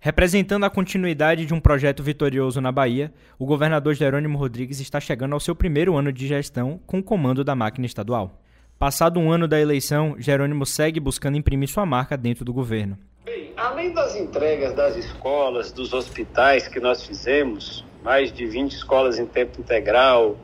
Representando a continuidade de um projeto vitorioso na Bahia, o governador Jerônimo Rodrigues está chegando ao seu primeiro ano de gestão com o comando da máquina estadual. Passado um ano da eleição, Jerônimo segue buscando imprimir sua marca dentro do governo. Bem, além das entregas das escolas, dos hospitais que nós fizemos, mais de 20 escolas em tempo integral,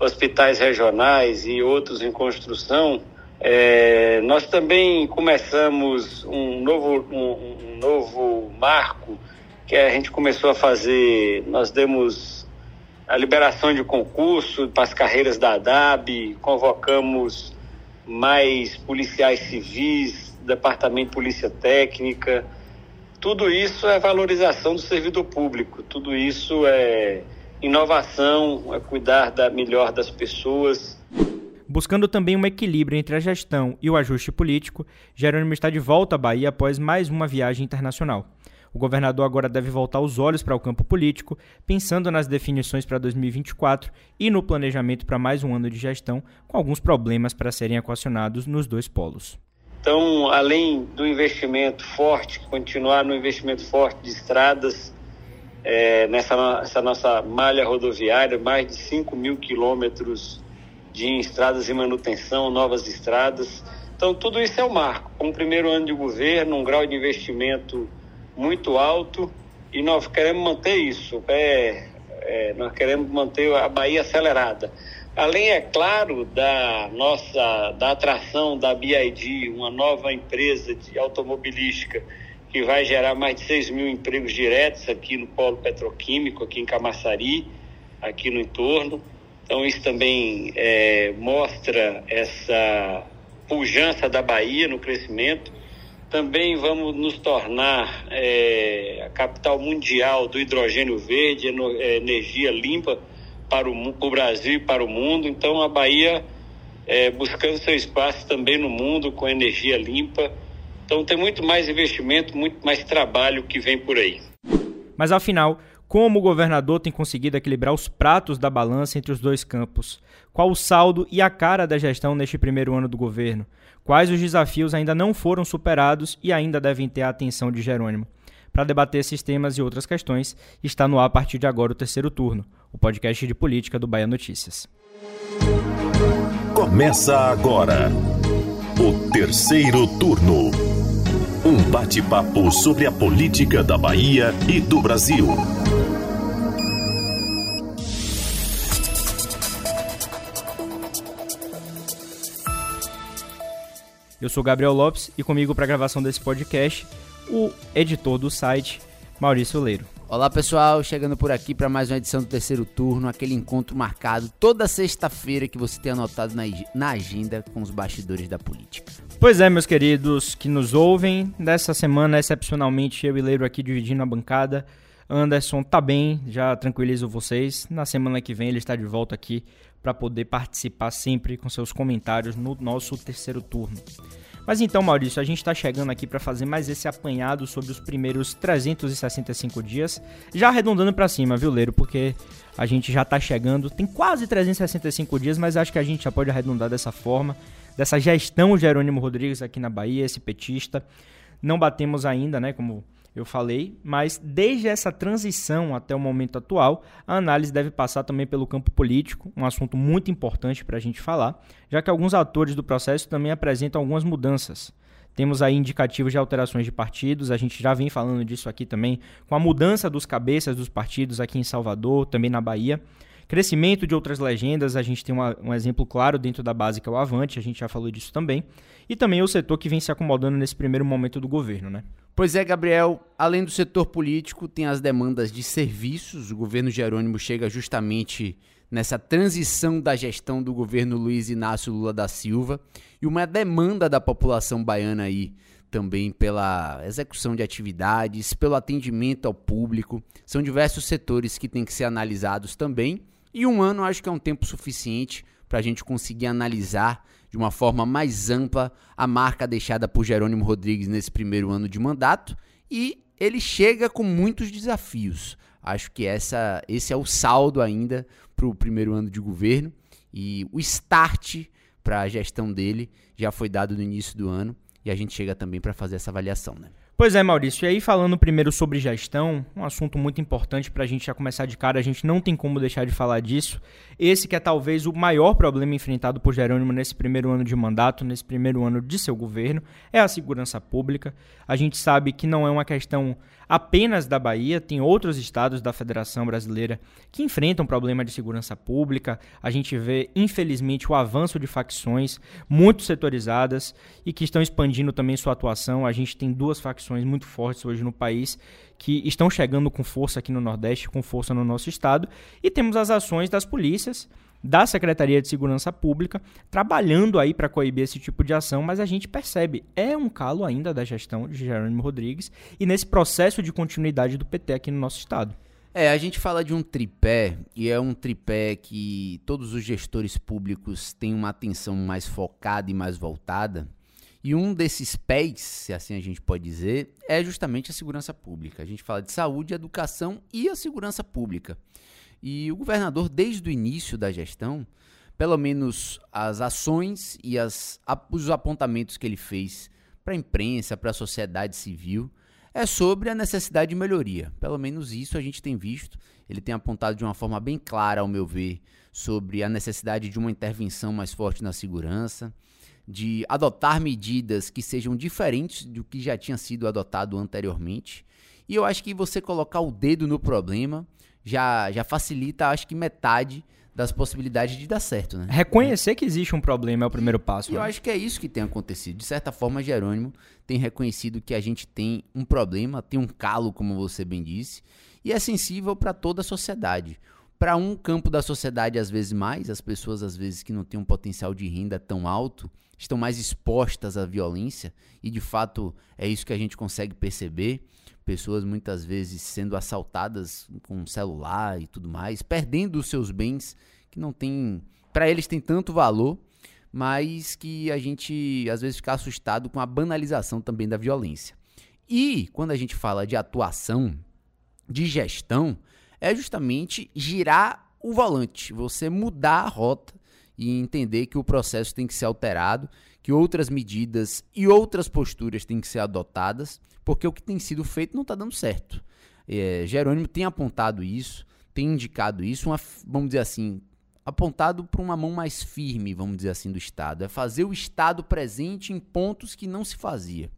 hospitais regionais e outros em construção, é, nós também começamos um novo, um, novo marco que a gente começou a fazer. Nós demos a liberação de concurso para as carreiras da ADAB, convocamos mais policiais civis, departamento de polícia técnica. Tudo isso é valorização do servidor público, tudo isso é inovação, é cuidar da melhor das pessoas. Buscando também um equilíbrio entre a gestão e o ajuste político, Jerônimo está de volta à Bahia após mais uma viagem internacional. O governador agora deve voltar os olhos para o campo político, pensando nas definições para 2024 e no planejamento para mais um ano de gestão, com alguns problemas para serem equacionados nos dois polos. Então, além do investimento forte, continuar no investimento forte de estradas, é, nessa nossa malha rodoviária, mais de 5 mil quilômetros de estradas e manutenção, novas estradas. Então, tudo isso é o marco. O primeiro ano de governo, um grau de investimento muito alto e nós queremos manter isso. É, é, nós queremos manter a Bahia acelerada. Além, é claro, da nossa da atração da BID, uma nova empresa de automobilística que vai gerar mais de 6 mil empregos diretos aqui no polo petroquímico, aqui em Camaçari, aqui no entorno. Então, isso também é, mostra essa pujança da Bahia no crescimento. Também vamos nos tornar é, a capital mundial do hidrogênio verde, é, energia limpa para o, para o Brasil e para o mundo. Então, a Bahia é, buscando seu espaço também no mundo com energia limpa. Então, tem muito mais investimento, muito mais trabalho que vem por aí. Mas, afinal, como o governador tem conseguido equilibrar os pratos da balança entre os dois campos? Qual o saldo e a cara da gestão neste primeiro ano do governo? Quais os desafios ainda não foram superados e ainda devem ter a atenção de Jerônimo? Para debater esses temas e outras questões, está no ar a partir de agora o terceiro turno, o podcast de política do Bahia Notícias. Começa agora o terceiro turno. Um bate-papo sobre a política da Bahia e do Brasil. Eu sou Gabriel Lopes e comigo para a gravação desse podcast, o editor do site, Maurício Leiro. Olá pessoal, chegando por aqui para mais uma edição do terceiro turno, aquele encontro marcado toda sexta-feira que você tem anotado na, na agenda com os bastidores da política. Pois é, meus queridos que nos ouvem, dessa semana, excepcionalmente, eu e Leiro aqui dividindo a bancada. Anderson tá bem, já tranquilizo vocês. Na semana que vem ele está de volta aqui para poder participar sempre com seus comentários no nosso terceiro turno. Mas então, Maurício, a gente está chegando aqui para fazer mais esse apanhado sobre os primeiros 365 dias, já arredondando para cima, viu, Leiro? Porque a gente já está chegando, tem quase 365 dias, mas acho que a gente já pode arredondar dessa forma, dessa gestão Jerônimo Rodrigues aqui na Bahia, esse petista. Não batemos ainda, né, como eu falei, mas desde essa transição até o momento atual, a análise deve passar também pelo campo político, um assunto muito importante para a gente falar, já que alguns atores do processo também apresentam algumas mudanças. Temos aí indicativos de alterações de partidos, a gente já vem falando disso aqui também, com a mudança dos cabeças dos partidos aqui em Salvador, também na Bahia. Crescimento de outras legendas, a gente tem uma, um exemplo claro dentro da base que é o Avante, a gente já falou disso também. E também o setor que vem se acomodando nesse primeiro momento do governo, né? Pois é, Gabriel, além do setor político, tem as demandas de serviços. O governo Jerônimo chega justamente nessa transição da gestão do governo Luiz Inácio Lula da Silva e uma demanda da população baiana aí também pela execução de atividades, pelo atendimento ao público. São diversos setores que têm que ser analisados também. E um ano acho que é um tempo suficiente para a gente conseguir analisar de uma forma mais ampla a marca deixada por Jerônimo Rodrigues nesse primeiro ano de mandato e ele chega com muitos desafios. Acho que essa, esse é o saldo ainda para o primeiro ano de governo e o start para a gestão dele já foi dado no início do ano e a gente chega também para fazer essa avaliação, né? Pois é, Maurício. E aí, falando primeiro sobre gestão, um assunto muito importante para a gente já começar de cara, a gente não tem como deixar de falar disso. Esse que é talvez o maior problema enfrentado por Jerônimo nesse primeiro ano de mandato, nesse primeiro ano de seu governo, é a segurança pública. A gente sabe que não é uma questão apenas da Bahia, tem outros estados da Federação Brasileira que enfrentam problema de segurança pública. A gente vê, infelizmente, o avanço de facções muito setorizadas e que estão expandindo também sua atuação. A gente tem duas facções muito fortes hoje no país que estão chegando com força aqui no Nordeste, com força no nosso estado, e temos as ações das polícias da Secretaria de Segurança Pública trabalhando aí para coibir esse tipo de ação, mas a gente percebe, é um calo ainda da gestão de Jerônimo Rodrigues e nesse processo de continuidade do PT aqui no nosso estado. É, a gente fala de um tripé, e é um tripé que todos os gestores públicos têm uma atenção mais focada e mais voltada. E um desses pés, se assim a gente pode dizer, é justamente a segurança pública. A gente fala de saúde, educação e a segurança pública. E o governador, desde o início da gestão, pelo menos as ações e as, os apontamentos que ele fez para a imprensa, para a sociedade civil, é sobre a necessidade de melhoria. Pelo menos isso a gente tem visto. Ele tem apontado de uma forma bem clara, ao meu ver, sobre a necessidade de uma intervenção mais forte na segurança, de adotar medidas que sejam diferentes do que já tinha sido adotado anteriormente. E eu acho que você colocar o dedo no problema já, já facilita, acho que metade das possibilidades de dar certo, né? Reconhecer que existe um problema é o primeiro passo. E né? eu acho que é isso que tem acontecido. De certa forma, Jerônimo tem reconhecido que a gente tem um problema, tem um calo, como você bem disse, e é sensível para toda a sociedade. Para um campo da sociedade, às vezes mais, as pessoas, às vezes, que não têm um potencial de renda tão alto, estão mais expostas à violência, e de fato é isso que a gente consegue perceber pessoas muitas vezes sendo assaltadas com celular e tudo mais, perdendo os seus bens que não tem, para eles tem tanto valor, mas que a gente às vezes fica assustado com a banalização também da violência. E quando a gente fala de atuação, de gestão, é justamente girar o volante, você mudar a rota e entender que o processo tem que ser alterado, que outras medidas e outras posturas têm que ser adotadas, porque o que tem sido feito não está dando certo. É, Jerônimo tem apontado isso, tem indicado isso, uma, vamos dizer assim, apontado para uma mão mais firme, vamos dizer assim, do Estado. É fazer o Estado presente em pontos que não se fazia.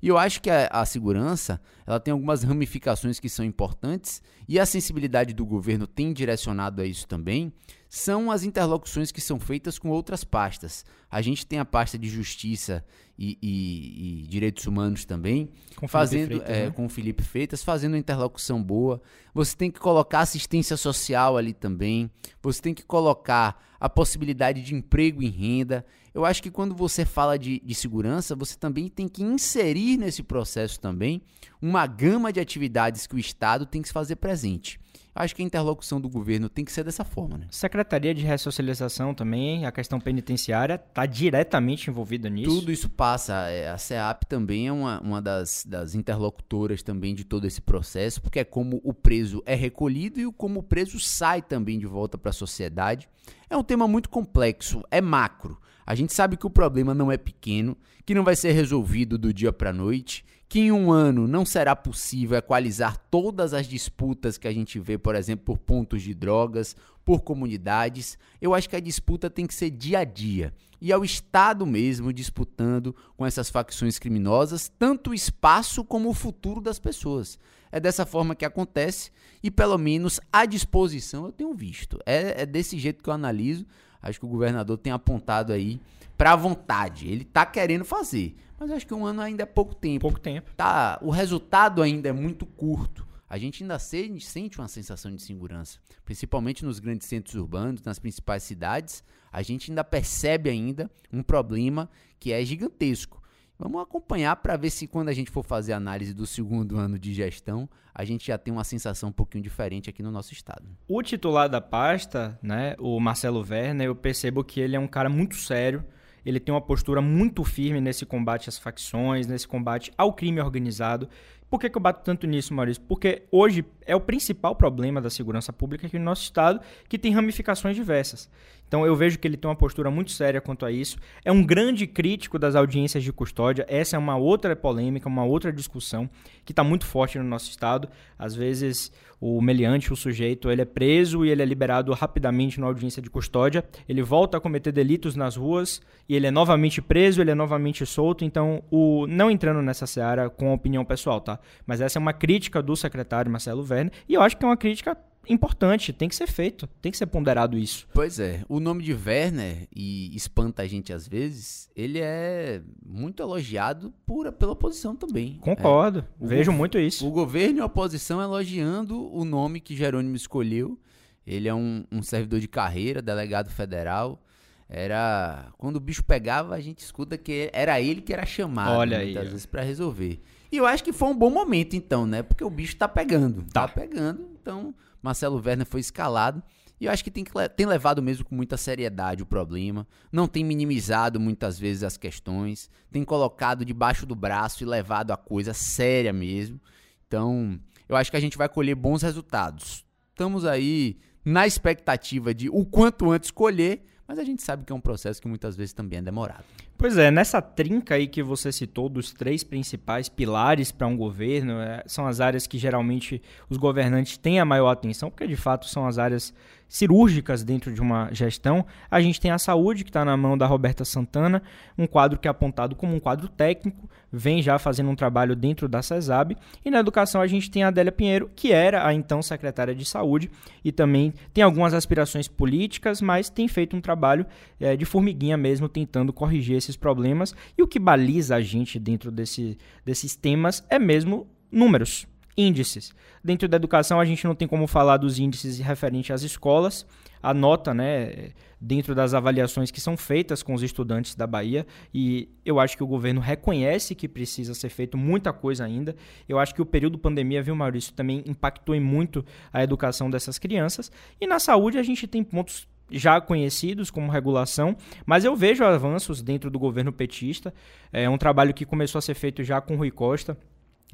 E eu acho que a, a, segurança ela tem algumas ramificações que são importantes e a sensibilidade do governo tem direcionado a isso também. São as interlocuções que são feitas com outras pastas. A gente tem a pasta de justiça e, e, e direitos humanos também, com fazendo Freitas, é, né? com o Felipe Freitas, fazendo uma interlocução boa. Você tem que colocar assistência social ali também. Você tem que colocar a possibilidade de emprego e renda. Eu acho que quando você fala de, de segurança, você também tem que inserir nesse processo também uma gama de atividades que o Estado tem que se fazer presente. Acho que a interlocução do governo tem que ser dessa forma, né? Secretaria de Ressocialização também, a questão penitenciária está diretamente envolvida nisso. Tudo isso passa. É, a CEAP também é uma, uma das, das interlocutoras também de todo esse processo, porque é como o preso é recolhido e como o preso sai também de volta para a sociedade. É um tema muito complexo, é macro. A gente sabe que o problema não é pequeno, que não vai ser resolvido do dia para a noite, que em um ano não será possível equalizar todas as disputas que a gente vê, por exemplo, por pontos de drogas, por comunidades. Eu acho que a disputa tem que ser dia a dia. E é o Estado mesmo disputando com essas facções criminosas tanto o espaço como o futuro das pessoas. É dessa forma que acontece e, pelo menos, a disposição eu tenho visto. É, é desse jeito que eu analiso. Acho que o governador tem apontado aí para vontade. Ele está querendo fazer, mas acho que um ano ainda é pouco tempo. Pouco tempo. Tá, o resultado ainda é muito curto. A gente ainda sente uma sensação de segurança, principalmente nos grandes centros urbanos, nas principais cidades. A gente ainda percebe ainda um problema que é gigantesco. Vamos acompanhar para ver se quando a gente for fazer análise do segundo ano de gestão, a gente já tem uma sensação um pouquinho diferente aqui no nosso estado. O titular da pasta, né, o Marcelo Werner, eu percebo que ele é um cara muito sério, ele tem uma postura muito firme nesse combate às facções, nesse combate ao crime organizado, Por que, que eu bato tanto nisso, Maurício? Porque hoje é o principal problema da segurança pública aqui no nosso estado, que tem ramificações diversas. Então eu vejo que ele tem uma postura muito séria quanto a isso. É um grande crítico das audiências de custódia. Essa é uma outra polêmica, uma outra discussão que está muito forte no nosso estado. Às vezes o meliante, o sujeito, ele é preso e ele é liberado rapidamente na audiência de custódia. Ele volta a cometer delitos nas ruas e ele é novamente preso, ele é novamente solto. Então, o não entrando nessa seara com opinião pessoal, tá? Mas essa é uma crítica do secretário Marcelo E eu acho que é uma crítica importante, tem que ser feito, tem que ser ponderado isso. Pois é, o nome de Werner, e espanta a gente às vezes, ele é muito elogiado por, pela oposição também. Concordo, é. vejo muito isso. O governo e a oposição elogiando o nome que Jerônimo escolheu. Ele é um, um servidor de carreira, delegado federal. Era. Quando o bicho pegava, a gente escuta que era ele que era chamado Olha muitas aí, vezes para resolver. E eu acho que foi um bom momento, então, né? Porque o bicho tá pegando. Tá, tá pegando, então Marcelo Werner foi escalado. E eu acho que tem, que, tem levado mesmo com muita seriedade o problema. Não tem minimizado muitas vezes as questões. Tem colocado debaixo do braço e levado a coisa séria mesmo. Então, eu acho que a gente vai colher bons resultados. Estamos aí na expectativa de o quanto antes colher, mas a gente sabe que é um processo que muitas vezes também é demorado. Pois é, nessa trinca aí que você citou dos três principais pilares para um governo, é, são as áreas que geralmente os governantes têm a maior atenção, porque de fato são as áreas cirúrgicas dentro de uma gestão. A gente tem a saúde, que está na mão da Roberta Santana, um quadro que é apontado como um quadro técnico, vem já fazendo um trabalho dentro da CESAB. E na educação a gente tem a Adélia Pinheiro, que era a então secretária de saúde, e também tem algumas aspirações políticas, mas tem feito um trabalho é, de formiguinha mesmo, tentando corrigir esses problemas. E o que baliza a gente dentro desse, desses temas é mesmo números índices. Dentro da educação, a gente não tem como falar dos índices referentes às escolas. A nota, né, dentro das avaliações que são feitas com os estudantes da Bahia, e eu acho que o governo reconhece que precisa ser feito muita coisa ainda. Eu acho que o período pandemia, viu, Maurício, também impactou em muito a educação dessas crianças. E na saúde, a gente tem pontos já conhecidos como regulação, mas eu vejo avanços dentro do governo petista. É um trabalho que começou a ser feito já com Rui Costa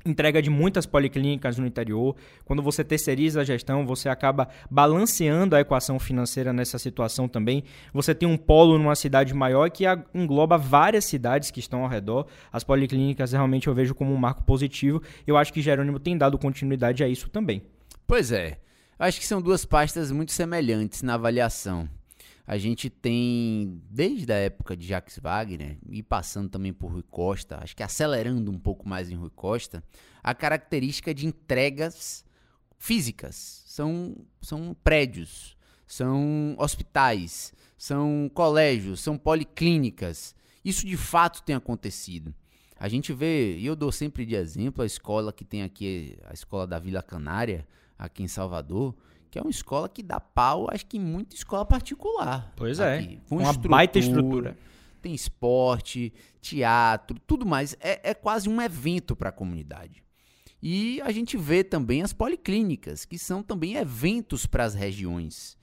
entrega de muitas policlínicas no interior. Quando você terceiriza a gestão, você acaba balanceando a equação financeira nessa situação também. Você tem um polo numa cidade maior que engloba várias cidades que estão ao redor. As policlínicas realmente eu vejo como um marco positivo. Eu acho que Jerônimo tem dado continuidade a isso também. Pois é. Acho que são duas pastas muito semelhantes na avaliação a gente tem, desde a época de Jacques Wagner, e passando também por Rui Costa, acho que acelerando um pouco mais em Rui Costa, a característica de entregas físicas. São, são prédios, são hospitais, são colégios, são policlínicas. Isso de fato tem acontecido. A gente vê, e eu dou sempre de exemplo a escola que tem aqui, a escola da Vila Canária, aqui em Salvador, que é uma escola que dá pau, acho que em muita escola particular. Pois é. Aqui, uma estrutura, baita estrutura. Tem esporte, teatro, tudo mais. É, é quase um evento para a comunidade. E a gente vê também as policlínicas, que são também eventos para as regiões.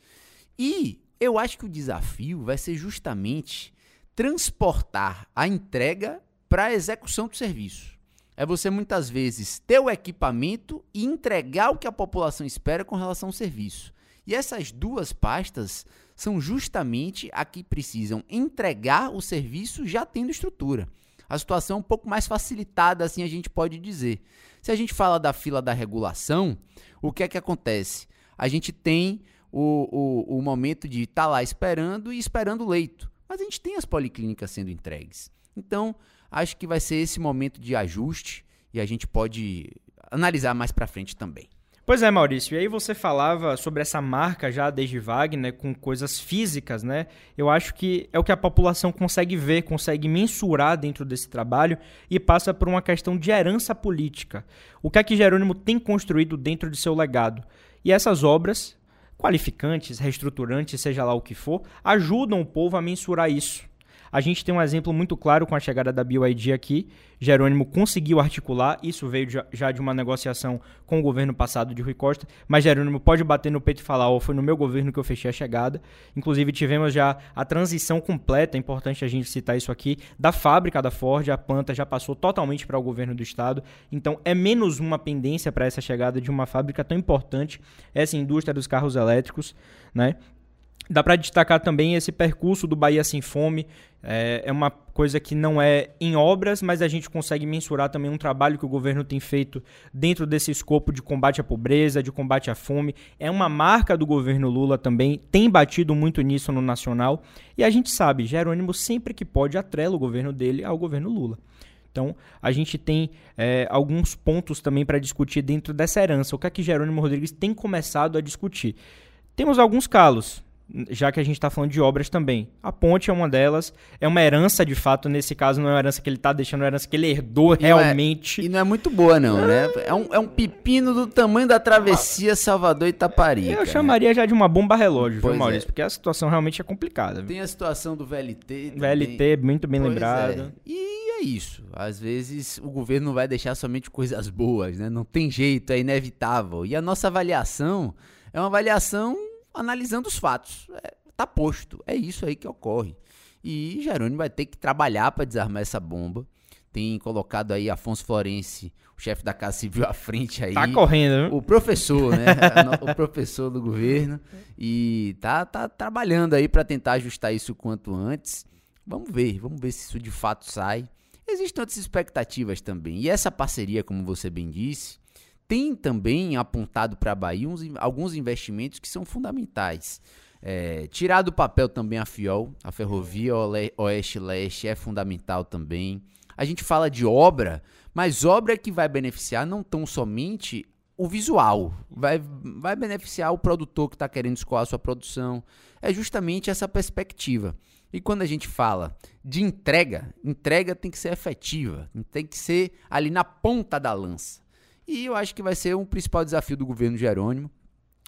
E eu acho que o desafio vai ser justamente transportar a entrega para a execução do serviço é você muitas vezes ter o equipamento e entregar o que a população espera com relação ao serviço. E essas duas pastas são justamente a que precisam entregar o serviço já tendo estrutura. A situação é um pouco mais facilitada, assim a gente pode dizer. Se a gente fala da fila da regulação, o que é que acontece? A gente tem o, o, o momento de estar tá lá esperando e esperando o leito. Mas a gente tem as policlínicas sendo entregues. Então, acho que vai ser esse momento de ajuste e a gente pode analisar mais para frente também. Pois é, Maurício. E aí você falava sobre essa marca já desde Wagner com coisas físicas, né? Eu acho que é o que a população consegue ver, consegue mensurar dentro desse trabalho e passa por uma questão de herança política. O que é que Jerônimo tem construído dentro de seu legado? E essas obras, qualificantes, reestruturantes, seja lá o que for, ajudam o povo a mensurar isso A gente tem um exemplo muito claro com a chegada da BYD aqui. Jerônimo conseguiu articular, isso veio já de uma negociação com o governo passado de Rui Costa, mas Jerônimo pode bater no peito e falar: oh, foi no meu governo que eu fechei a chegada. Inclusive, tivemos já a transição completa, é importante a gente citar isso aqui, da fábrica da Ford, a planta já passou totalmente para o governo do estado. Então, é menos uma pendência para essa chegada de uma fábrica tão importante, essa indústria dos carros elétricos, né? Dá para destacar também esse percurso do Bahia Sem Fome. É, é, uma coisa que não é em obras, mas a gente consegue mensurar também um trabalho que o governo tem feito dentro desse escopo de combate à pobreza, de combate à fome. É uma marca do governo Lula também, tem batido muito nisso no nacional. E a gente sabe, Jerônimo sempre que pode atrela o governo dele ao governo Lula. Então, a gente tem é, alguns pontos também para discutir dentro dessa herança. O que é que Jerônimo Rodrigues tem começado a discutir? Temos alguns calos já que a gente está falando de obras também. A ponte é uma delas, é uma herança de fato, nesse caso não é uma herança que ele está deixando, é uma herança que ele herdou e realmente. Não é, e não é muito boa não, né? É um, é um pepino do tamanho da travessia Salvador Itaparica. Eu chamaria já de uma bomba relógio, pois viu, Maurício? É. Porque a situação realmente é complicada. Tem a situação do VLT. VLT, muito bem pois lembrado. É. E é isso. Às vezes o governo não vai deixar somente coisas boas, né? Não tem jeito, é inevitável. E a nossa avaliação é uma avaliação analisando os fatos. É, tá posto, é isso aí que ocorre. E Jerônimo vai ter que trabalhar para desarmar essa bomba. Tem colocado aí Afonso Florense, o chefe da Casa Civil, à frente aí. Tá correndo, né? O professor, né? o professor do governo. E tá, tá trabalhando aí para tentar ajustar isso o quanto antes. Vamos ver, vamos ver se isso de fato sai. Existem outras expectativas também. E essa parceria, como você bem disse, tem também apontado para a Bahia uns, alguns investimentos que são fundamentais. É, tirar do papel também a FIOL, a Ferrovia Oeste-Leste é fundamental também. A gente fala de obra, mas obra que vai beneficiar não tão somente o visual, vai, vai beneficiar o produtor que está querendo escoar a sua produção. É justamente essa perspectiva. E quando a gente fala de entrega, entrega tem que ser efetiva, tem que ser ali na ponta da lança. E eu acho que vai ser um principal desafio do governo Jerônimo.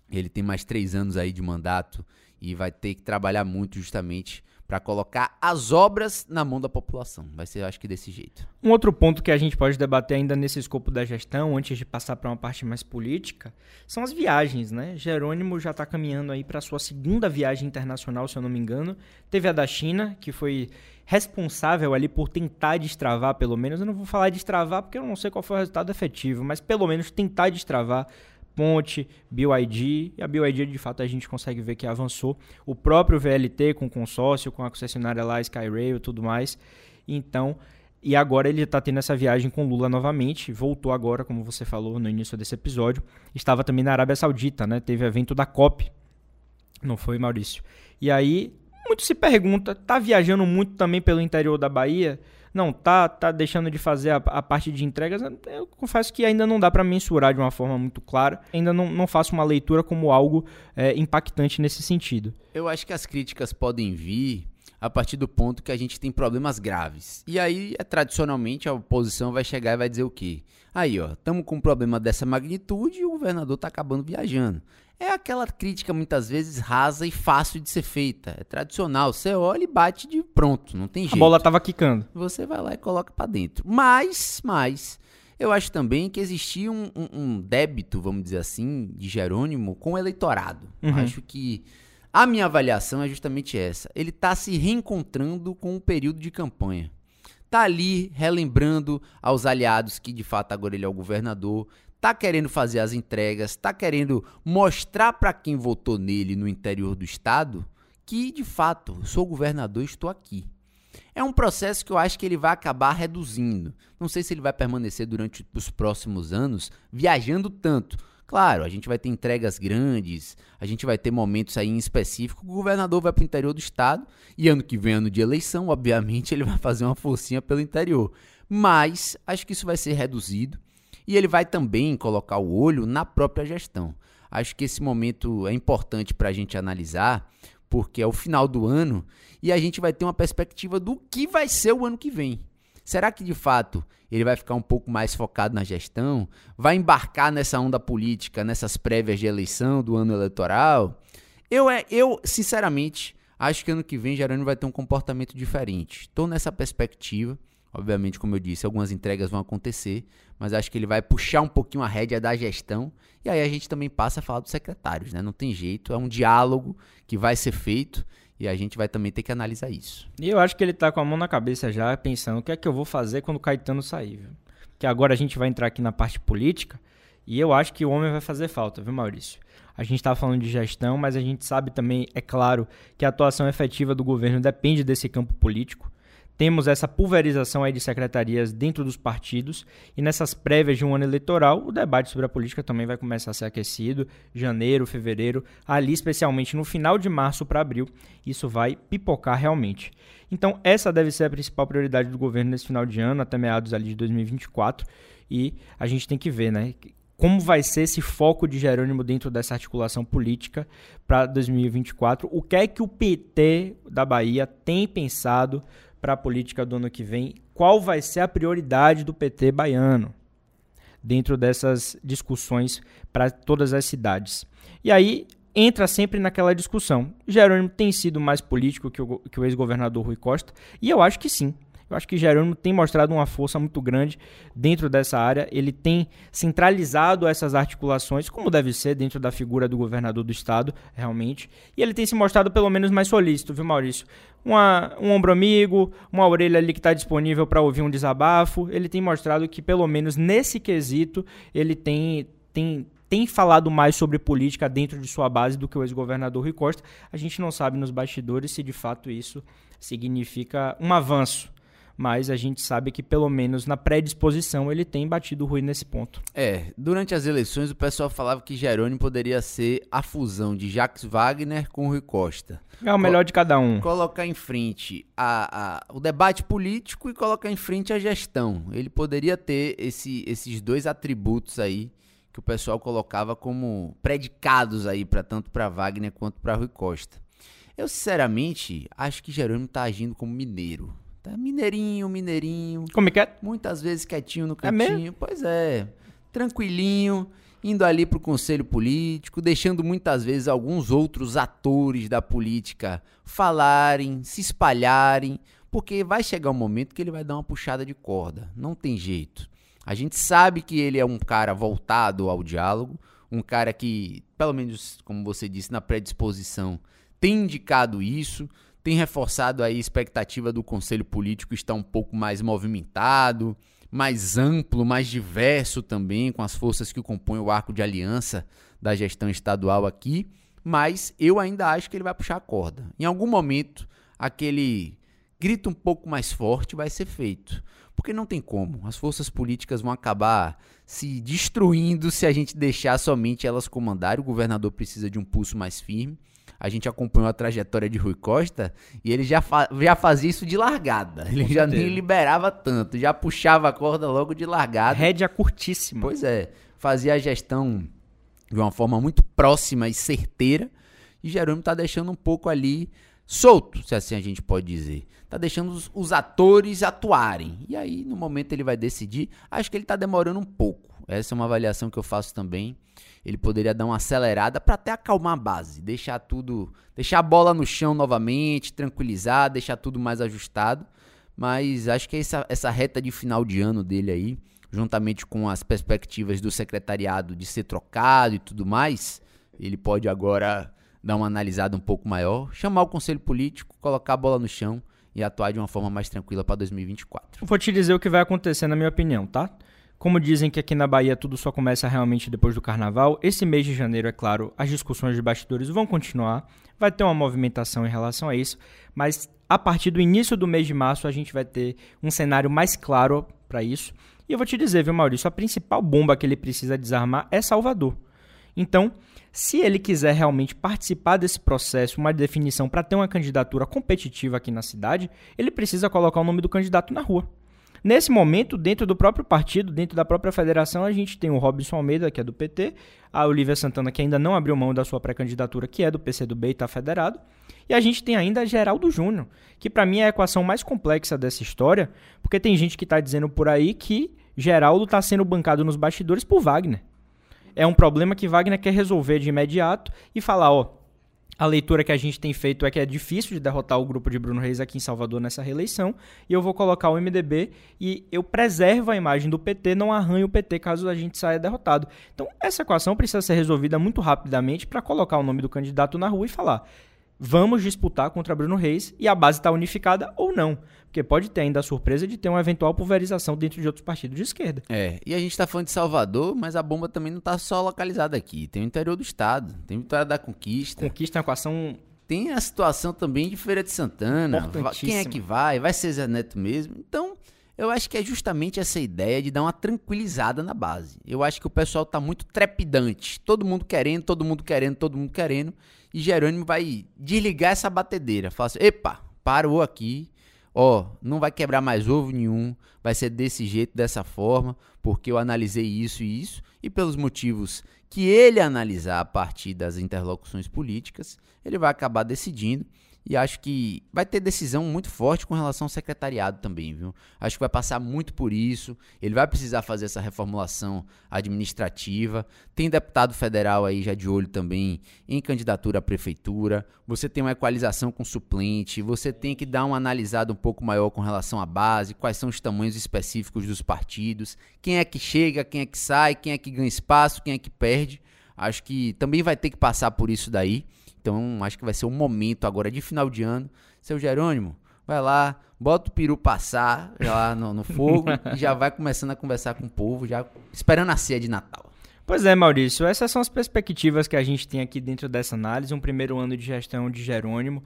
Ele tem mais três anos aí de mandato e vai ter que trabalhar muito justamente para colocar as obras na mão da população. Vai ser, acho que, desse jeito. Um outro ponto que a gente pode debater ainda nesse escopo da gestão, antes de passar para uma parte mais política, são as viagens, né? Jerônimo já está caminhando aí para sua segunda viagem internacional, se eu não me engano. Teve a da China, que foi responsável ali por tentar destravar, pelo menos. Eu não vou falar destravar porque eu não sei qual foi o resultado efetivo, mas pelo menos tentar destravar Ponte, BYD, e a BYD de fato a gente consegue ver que avançou. O próprio VLT com consórcio, com a concessionária lá, Skyrail e tudo mais. Então, e agora ele está tendo essa viagem com Lula novamente, voltou agora, como você falou no início desse episódio. Estava também na Arábia Saudita, né? Teve evento da COP. Não foi, Maurício? E aí muito se pergunta, tá viajando muito também pelo interior da Bahia? Não, tá, tá deixando de fazer a, a parte de entregas? Eu confesso que ainda não dá para mensurar de uma forma muito clara. Ainda não, não faço uma leitura como algo é, impactante nesse sentido. Eu acho que as críticas podem vir a partir do ponto que a gente tem problemas graves. E aí, é, tradicionalmente, a oposição vai chegar e vai dizer o quê? Aí, ó, estamos com um problema dessa magnitude e o governador está acabando viajando. É aquela crítica muitas vezes rasa e fácil de ser feita. É tradicional. Você olha e bate de pronto, não tem jeito. A bola tava quicando. Você vai lá e coloca para dentro. Mas, mas, eu acho também que existia um, um, um, débito, vamos dizer assim, de Jerônimo com o eleitorado. Uhum. Acho que a minha avaliação é justamente essa. Ele está se reencontrando com o período de campanha. Tá ali relembrando aos aliados que de fato agora ele é o governador, tá querendo fazer as entregas, tá querendo mostrar para quem votou nele no interior do estado que de fato sou governador e estou aqui. É um processo que eu acho que ele vai acabar reduzindo. Não sei se ele vai permanecer durante os próximos anos viajando tanto. Claro, a gente vai ter entregas grandes, a gente vai ter momentos aí em específico. O governador vai para o interior do estado e ano que vem, ano de eleição, obviamente ele vai fazer uma forcinha pelo interior. Mas acho que isso vai ser reduzido. E ele vai também colocar o olho na própria gestão. Acho que esse momento é importante para a gente analisar, porque é o final do ano e a gente vai ter uma perspectiva do que vai ser o ano que vem. Será que de fato ele vai ficar um pouco mais focado na gestão? Vai embarcar nessa onda política, nessas prévias de eleição do ano eleitoral? Eu, é, eu sinceramente, Acho que ano que vem Jerônimo vai ter um comportamento diferente. Estou nessa perspectiva. Obviamente, como eu disse, algumas entregas vão acontecer, mas acho que ele vai puxar um pouquinho a rédea da gestão. E aí a gente também passa a falar dos secretários, né? Não tem jeito, é um diálogo que vai ser feito e a gente vai também ter que analisar isso. E eu acho que ele tá com a mão na cabeça já, pensando o que é que eu vou fazer quando o Caetano sair, viu? Que agora a gente vai entrar aqui na parte política e eu acho que o homem vai fazer falta, viu, Maurício? A gente está falando de gestão, mas a gente sabe também, é claro, que a atuação efetiva do governo depende desse campo político. Temos essa pulverização aí de secretarias dentro dos partidos e nessas prévias de um ano eleitoral, o debate sobre a política também vai começar a ser aquecido. Janeiro, fevereiro, ali especialmente no final de março para abril, isso vai pipocar realmente. Então, essa deve ser a principal prioridade do governo nesse final de ano, até meados ali de 2024, e a gente tem que ver, né? como vai ser esse foco de Jerônimo dentro dessa articulação política para 2024. O que é que o PT da Bahia tem pensado para a política do ano que vem? Qual vai ser a prioridade do PT baiano dentro dessas discussões para todas as cidades? E aí entra sempre naquela discussão. Jerônimo tem sido mais político que o, o ex-governador Rui Costa? E eu acho que sim. Eu acho que Jerônimo tem mostrado uma força muito grande dentro dessa área. Ele tem centralizado essas articulações, como deve ser dentro da figura do governador do estado, realmente. E ele tem se mostrado pelo menos mais solícito, viu, Maurício? Uma, um ombro amigo, uma orelha ali que está disponível para ouvir um desabafo. Ele tem mostrado que, pelo menos nesse quesito, ele tem, tem, tem falado mais sobre política dentro de sua base do que o ex-governador Rui Costa. A gente não sabe nos bastidores se de fato isso significa um avanço mas a gente sabe que pelo menos na predisposição ele tem batido ruim nesse ponto. É, durante as eleições o pessoal falava que Jerônimo poderia ser a fusão de Jacques Wagner com Rui Costa. É o melhor Co de cada um. Colocar em frente a, a, o debate político e colocar em frente a gestão. Ele poderia ter esse, esses dois atributos aí que o pessoal colocava como predicados aí para tanto para Wagner quanto para Rui Costa. Eu sinceramente acho que Jerônimo está agindo como mineiro. Tá mineirinho, mineirinho. Como é que é? Muitas vezes quietinho no é cantinho. É pois é. Tranquilinho, indo ali pro conselho político, deixando muitas vezes alguns outros atores da política falarem, se espalharem, porque vai chegar um momento que ele vai dar uma puxada de corda. Não tem jeito. A gente sabe que ele é um cara voltado ao diálogo, um cara que, pelo menos como você disse, na predisposição, tem indicado isso tem reforçado a expectativa do Conselho Político estar um pouco mais movimentado, mais amplo, mais diverso também, com as forças que compõem o arco de aliança da gestão estadual aqui, mas eu ainda acho que ele vai puxar a corda. Em algum momento, aquele grito um pouco mais forte vai ser feito. Porque não tem como. As forças políticas vão acabar se destruindo se a gente deixar somente elas comandarem. O governador precisa de um pulso mais firme a gente acompanhou a trajetória de Rui Costa e ele já, fa já fazia isso de largada. Ele Com já certeza. nem liberava tanto, já puxava a corda logo de largada. Rédea curtíssima. Pois é, fazia a gestão de uma forma muito próxima e certeira. E Jerônimo está deixando um pouco ali solto, se assim a gente pode dizer. Tá deixando os, os, atores atuarem. E aí, no momento, ele vai decidir. Acho que ele está demorando um pouco. Essa é uma avaliação que eu faço também ele poderia dar uma acelerada para até acalmar a base, deixar tudo, deixar a bola no chão novamente, tranquilizar, deixar tudo mais ajustado. Mas acho que essa, essa reta de final de ano dele aí, juntamente com as perspectivas do secretariado de ser trocado e tudo mais, ele pode agora dar uma analisada um pouco maior, chamar o conselho político, colocar a bola no chão e atuar de uma forma mais tranquila para 2024. Vou te dizer o que vai acontecer na minha opinião, tá? Como dizem que aqui na Bahia tudo só começa realmente depois do carnaval, esse mês de janeiro, é claro, as discussões de bastidores vão continuar, vai ter uma movimentação em relação a isso, mas a partir do início do mês de março a gente vai ter um cenário mais claro para isso. E eu vou te dizer, viu, Maurício, a principal bomba que ele precisa desarmar é Salvador. Então, se ele quiser realmente participar desse processo, uma definição para ter uma candidatura competitiva aqui na cidade, ele precisa colocar o nome do candidato na rua. Nesse momento, dentro do próprio partido, dentro da própria federação, a gente tem o Robson Almeida, que é do PT, a Olivia Santana, que ainda não abriu mão da sua pré-candidatura, que é do PCdoB e está federado, e a gente tem ainda Geraldo Júnior, que para mim é a equação mais complexa dessa história, porque tem gente que está dizendo por aí que Geraldo está sendo bancado nos bastidores por Wagner. É um problema que Wagner quer resolver de imediato e falar, ó, A leitura que a gente tem feito é que é difícil de derrotar o grupo de Bruno Reis aqui em Salvador nessa reeleição. E eu vou colocar o MDB e eu preservo a imagem do PT, não arranho o PT caso a gente saia derrotado. Então, essa equação precisa ser resolvida muito rapidamente para colocar o nome do candidato na rua e falar: vamos disputar contra Bruno Reis e a base está unificada ou não. Porque pode ter ainda a surpresa de ter uma eventual pulverização dentro de outros partidos de esquerda. É, e a gente está falando de Salvador, mas a bomba também não está só localizada aqui. Tem o interior do estado, tem Vitória da Conquista. Conquista é uma equação tem a situação também de Feira de Santana. Quem é que vai? Vai ser Zé Neto mesmo? Então, eu acho que é justamente essa ideia de dar uma tranquilizada na base. Eu acho que o pessoal está muito trepidante. Todo mundo querendo, todo mundo querendo, todo mundo querendo. E Jerônimo vai desligar essa batedeira. Fala assim: epa, parou aqui ó, não vai quebrar mais ovo nenhum, vai ser desse jeito, dessa forma, porque eu analisei isso e isso, e pelos motivos que ele analisar a partir das interlocuções políticas, ele vai acabar decidindo. E acho que vai ter decisão muito forte com relação ao secretariado também, viu? Acho que vai passar muito por isso. Ele vai precisar fazer essa reformulação administrativa. Tem deputado federal aí já de olho também em candidatura à prefeitura. Você tem uma equalização com suplente. Você tem que dar uma analisada um pouco maior com relação à base, quais são os tamanhos específicos dos partidos, quem é que chega, quem é que sai, quem é que ganha espaço, quem é que perde. Acho que também vai ter que passar por isso daí. Então, acho que vai ser um momento agora de final de ano. Seu Jerônimo, vai lá, bota o peru passar lá no, no fogo e já vai começando a conversar com o povo, já esperando a ceia de Natal. Pois é, Maurício, essas são as perspectivas que a gente tem aqui dentro dessa análise. Um primeiro ano de gestão de Jerônimo.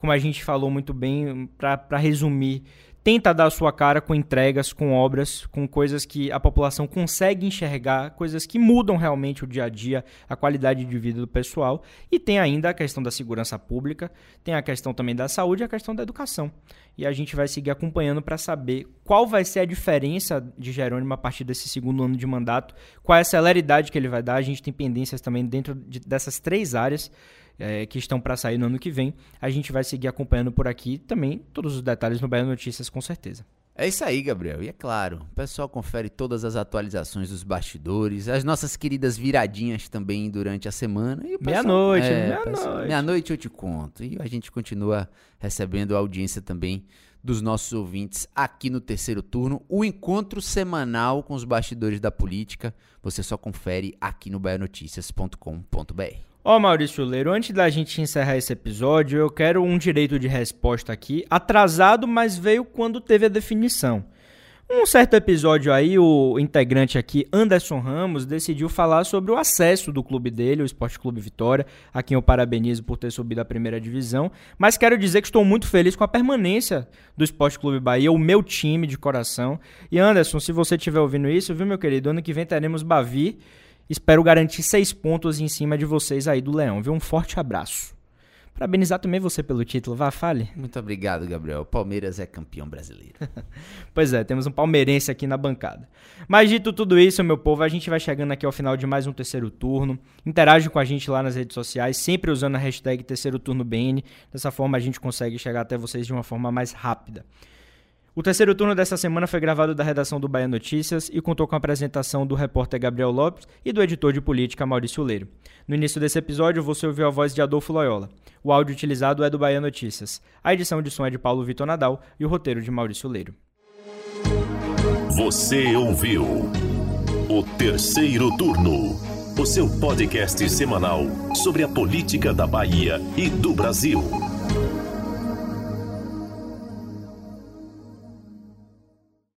Como a gente falou muito bem, para resumir, tenta dar a sua cara com entregas, com obras, com coisas que a população consegue enxergar, coisas que mudam realmente o dia a dia, a qualidade de vida do pessoal. E tem ainda a questão da segurança pública, tem a questão também da saúde e a questão da educação. E a gente vai seguir acompanhando para saber qual vai ser a diferença de Jerônimo a partir desse segundo ano de mandato, qual é a celeridade que ele vai dar. A gente tem pendências também dentro de, dessas três áreas é, que estão para sair no ano que vem. A gente vai seguir acompanhando por aqui também todos os detalhes no Bahia Notícias, com certeza. É isso aí, Gabriel. E é claro, o pessoal confere todas as atualizações dos bastidores, as nossas queridas viradinhas também durante a semana. Meia-noite, é, meia-noite. Meia-noite eu te conto. E a gente continua recebendo a audiência também dos nossos ouvintes aqui no terceiro turno. O encontro semanal com os bastidores da política, você só confere aqui no baianoticias.com.br. Ó, oh, Maurício Leiro, antes da gente encerrar esse episódio, eu quero um direito de resposta aqui, atrasado, mas veio quando teve a definição. Um certo episódio aí, o integrante aqui, Anderson Ramos, decidiu falar sobre o acesso do clube dele, o Esporte Clube Vitória, a quem eu parabenizo por ter subido à primeira divisão. Mas quero dizer que estou muito feliz com a permanência do Esporte Clube Bahia, o meu time de coração. E Anderson, se você estiver ouvindo isso, viu, meu querido, ano que vem teremos Bavi Espero garantir seis pontos em cima de vocês aí do Leão, viu? Um forte abraço. Parabenizar também você pelo título, vá, fale. Muito obrigado, Gabriel. Palmeiras é campeão brasileiro. pois é, temos um palmeirense aqui na bancada. Mas dito tudo isso, meu povo, a gente vai chegando aqui ao final de mais um terceiro turno. Interage com a gente lá nas redes sociais, sempre usando a hashtag terceiro turno BN. Dessa forma a gente consegue chegar até vocês de uma forma mais rápida. O terceiro turno dessa semana foi gravado da redação do Bahia Notícias e contou com a apresentação do repórter Gabriel Lopes e do editor de política Maurício Leiro. No início desse episódio, você ouviu a voz de Adolfo Loyola. O áudio utilizado é do Bahia Notícias. A edição de som é de Paulo Vitor Nadal e o roteiro de Maurício Leiro. Você ouviu o terceiro turno, o seu podcast semanal sobre a política da Bahia e do Brasil.